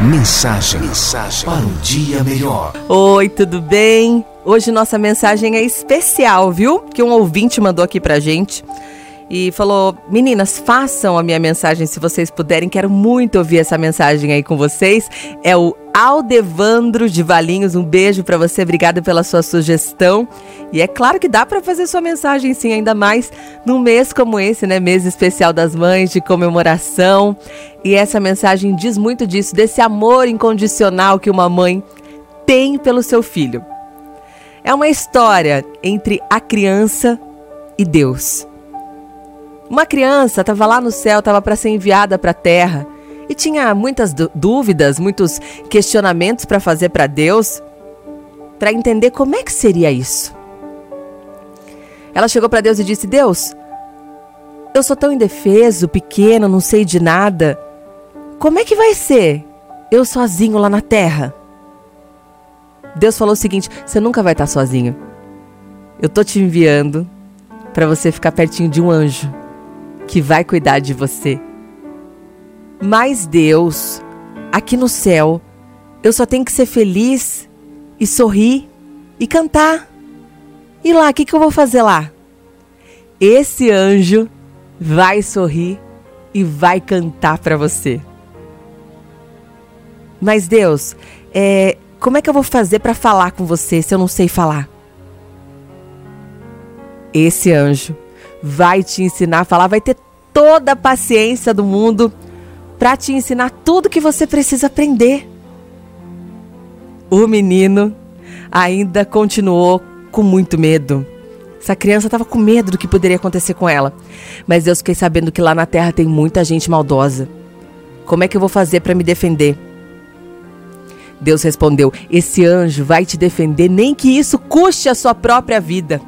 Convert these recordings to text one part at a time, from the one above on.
Mensagem, mensagem para um dia melhor. Oi, tudo bem? Hoje nossa mensagem é especial, viu? Que um ouvinte mandou aqui pra gente e falou: Meninas, façam a minha mensagem se vocês puderem. Quero muito ouvir essa mensagem aí com vocês. É o Aldevandro de Valinhos. Um beijo para você. Obrigada pela sua sugestão. E é claro que dá para fazer sua mensagem sim, ainda mais num mês como esse, né? Mês especial das mães, de comemoração. E essa mensagem diz muito disso, desse amor incondicional que uma mãe tem pelo seu filho. É uma história entre a criança e Deus. Uma criança estava lá no céu, estava para ser enviada para a terra e tinha muitas dúvidas, muitos questionamentos para fazer para Deus, para entender como é que seria isso. Ela chegou para Deus e disse: Deus, eu sou tão indefeso, pequeno, não sei de nada. Como é que vai ser eu sozinho lá na terra? Deus falou o seguinte: você nunca vai estar sozinho. Eu tô te enviando para você ficar pertinho de um anjo que vai cuidar de você. Mas Deus, aqui no céu, eu só tenho que ser feliz e sorrir e cantar. E lá, o que, que eu vou fazer lá? Esse anjo vai sorrir e vai cantar para você. Mas Deus, é, como é que eu vou fazer para falar com você se eu não sei falar? Esse anjo vai te ensinar a falar, vai ter toda a paciência do mundo para te ensinar tudo que você precisa aprender. O menino ainda continuou com muito medo. Essa criança estava com medo do que poderia acontecer com ela. Mas eu fiquei sabendo que lá na terra tem muita gente maldosa. Como é que eu vou fazer para me defender? Deus respondeu: Esse anjo vai te defender, nem que isso custe a sua própria vida.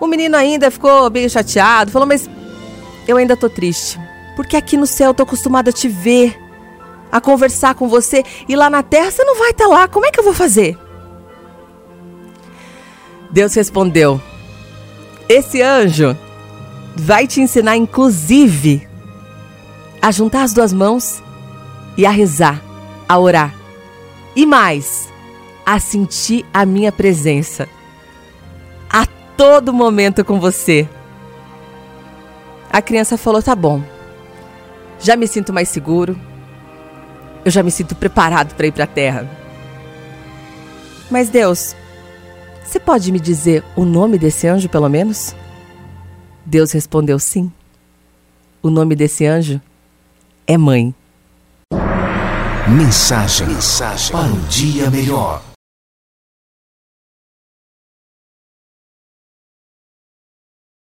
O menino ainda ficou bem chateado, falou: Mas eu ainda tô triste, porque aqui no céu eu tô acostumado a te ver, a conversar com você, e lá na terra você não vai estar tá lá, como é que eu vou fazer? Deus respondeu: Esse anjo vai te ensinar, inclusive, a juntar as duas mãos e a rezar, a orar. E mais, a sentir a minha presença todo momento com você. A criança falou: tá bom, já me sinto mais seguro, eu já me sinto preparado para ir para a terra. Mas Deus, você pode me dizer o nome desse anjo, pelo menos? Deus respondeu sim. O nome desse anjo é Mãe. Mensagem, mensagem para um dia melhor.